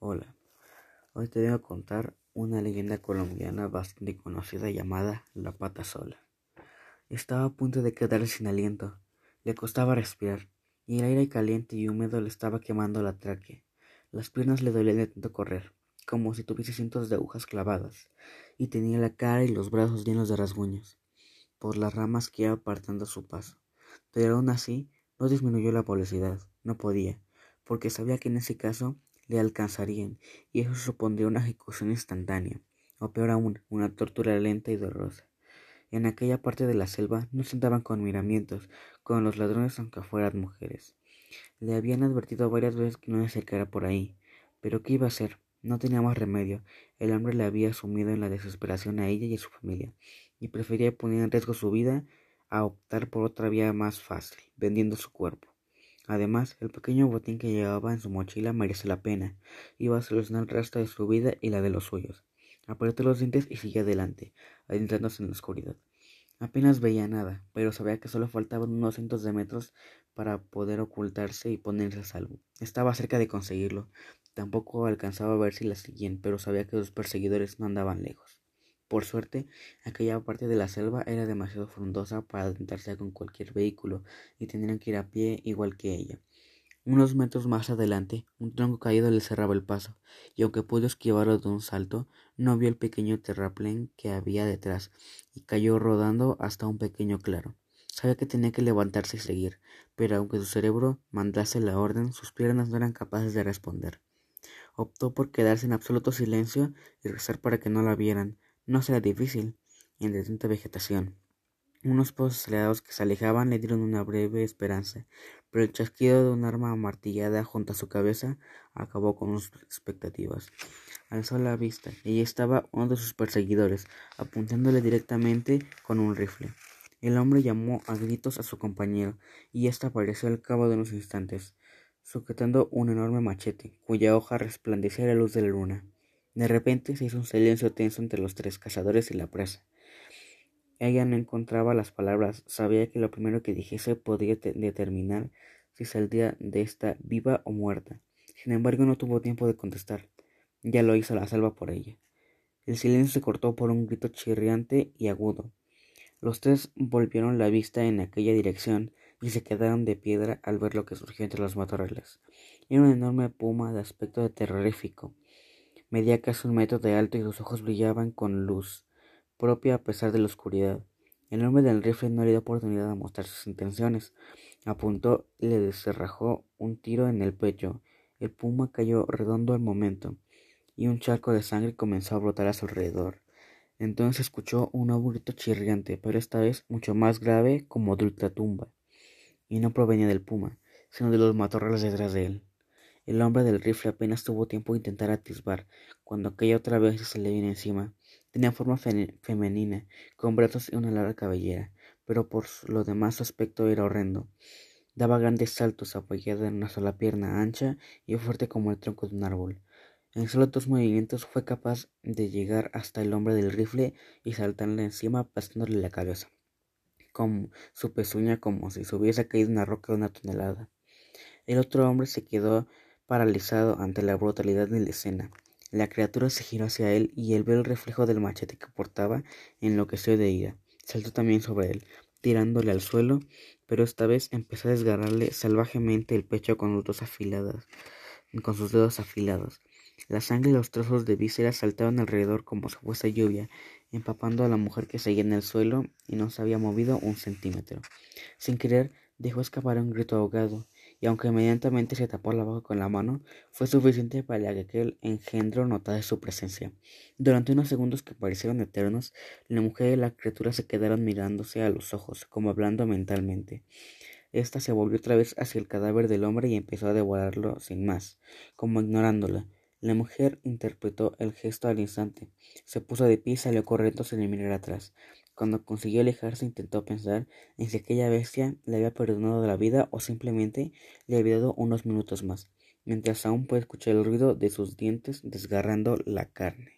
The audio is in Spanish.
Hola, hoy te voy a contar una leyenda colombiana bastante conocida llamada La Pata Sola. Estaba a punto de quedarse sin aliento, le costaba respirar, y el aire caliente y húmedo le estaba quemando la tráquea. Las piernas le dolían de tanto correr, como si tuviese cientos de agujas clavadas, y tenía la cara y los brazos llenos de rasguños, por las ramas que iba apartando su paso. Pero aún así, no disminuyó la velocidad, no podía, porque sabía que en ese caso le alcanzarían, y eso supondría una ejecución instantánea, o peor aún, una tortura lenta y dolorosa. En aquella parte de la selva no se andaban con miramientos con los ladrones aunque fueran mujeres. Le habían advertido varias veces que no se acercara por ahí, pero ¿qué iba a hacer? No tenía más remedio. El hambre le había sumido en la desesperación a ella y a su familia, y prefería poner en riesgo su vida a optar por otra vía más fácil, vendiendo su cuerpo. Además, el pequeño botín que llevaba en su mochila merece la pena. Iba a solucionar el resto de su vida y la de los suyos. Apretó los dientes y siguió adelante, adentrándose en la oscuridad. Apenas veía nada, pero sabía que solo faltaban unos cientos de metros para poder ocultarse y ponerse a salvo. Estaba cerca de conseguirlo. Tampoco alcanzaba a ver si la seguían, pero sabía que sus perseguidores no andaban lejos. Por suerte, aquella parte de la selva era demasiado frondosa para adentrarse con cualquier vehículo y tendrían que ir a pie igual que ella. Unos metros más adelante, un tronco caído le cerraba el paso, y aunque pudo esquivarlo de un salto, no vio el pequeño terraplén que había detrás, y cayó rodando hasta un pequeño claro. Sabía que tenía que levantarse y seguir, pero aunque su cerebro mandase la orden, sus piernas no eran capaces de responder. Optó por quedarse en absoluto silencio y rezar para que no la vieran, no será difícil, entre tanta vegetación. Unos pozos acelerados que se alejaban le dieron una breve esperanza, pero el chasquido de un arma amartillada junto a su cabeza acabó con sus expectativas. Alzó la vista y allí estaba uno de sus perseguidores, apuntándole directamente con un rifle. El hombre llamó a gritos a su compañero, y éste apareció al cabo de unos instantes, sujetando un enorme machete, cuya hoja resplandecía a la luz de la luna. De repente se hizo un silencio tenso entre los tres cazadores y la presa. Ella no encontraba las palabras, sabía que lo primero que dijese podría determinar si saldría de esta viva o muerta. Sin embargo, no tuvo tiempo de contestar. Ya lo hizo la salva por ella. El silencio se cortó por un grito chirriante y agudo. Los tres volvieron la vista en aquella dirección y se quedaron de piedra al ver lo que surgió entre los matorrales. Era una enorme puma de aspecto terrorífico. Medía casi un metro de alto y sus ojos brillaban con luz propia a pesar de la oscuridad. El hombre del rifle no le dio oportunidad de mostrar sus intenciones. Apuntó y le descerrajó un tiro en el pecho. El puma cayó redondo al momento, y un charco de sangre comenzó a brotar a su alrededor. Entonces escuchó un nuevo chirriante, pero esta vez mucho más grave como de ultratumba, y no provenía del puma, sino de los matorrales detrás de él. El hombre del rifle apenas tuvo tiempo de intentar atisbar, cuando aquella otra vez se le vino encima. Tenía forma femenina, con brazos y una larga cabellera, pero por lo demás su aspecto era horrendo. Daba grandes saltos apoyado en una sola pierna ancha y fuerte como el tronco de un árbol. En solo dos movimientos fue capaz de llegar hasta el hombre del rifle y saltarle encima aplastándole la cabeza, con su pezuña como si se hubiese caído una roca de una tonelada. El otro hombre se quedó paralizado ante la brutalidad de la escena. La criatura se giró hacia él y él vio el reflejo del machete que portaba enloqueció de ira. Saltó también sobre él, tirándole al suelo, pero esta vez empezó a desgarrarle salvajemente el pecho con sus dedos afilados, con sus dedos afilados. La sangre y los trozos de vísceras saltaban alrededor como si fuese lluvia, empapando a la mujer que seguía en el suelo y no se había movido un centímetro. Sin querer, dejó escapar un grito ahogado y aunque inmediatamente se tapó la boca con la mano, fue suficiente para que aquel engendro notase su presencia. Durante unos segundos que parecieron eternos, la mujer y la criatura se quedaron mirándose a los ojos, como hablando mentalmente. Esta se volvió otra vez hacia el cadáver del hombre y empezó a devorarlo sin más, como ignorándola. La mujer interpretó el gesto al instante. Se puso de pie y salió corriendo sin mirar atrás. Cuando consiguió alejarse intentó pensar en si aquella bestia le había perdonado la vida o simplemente le había dado unos minutos más, mientras aún puede escuchar el ruido de sus dientes desgarrando la carne.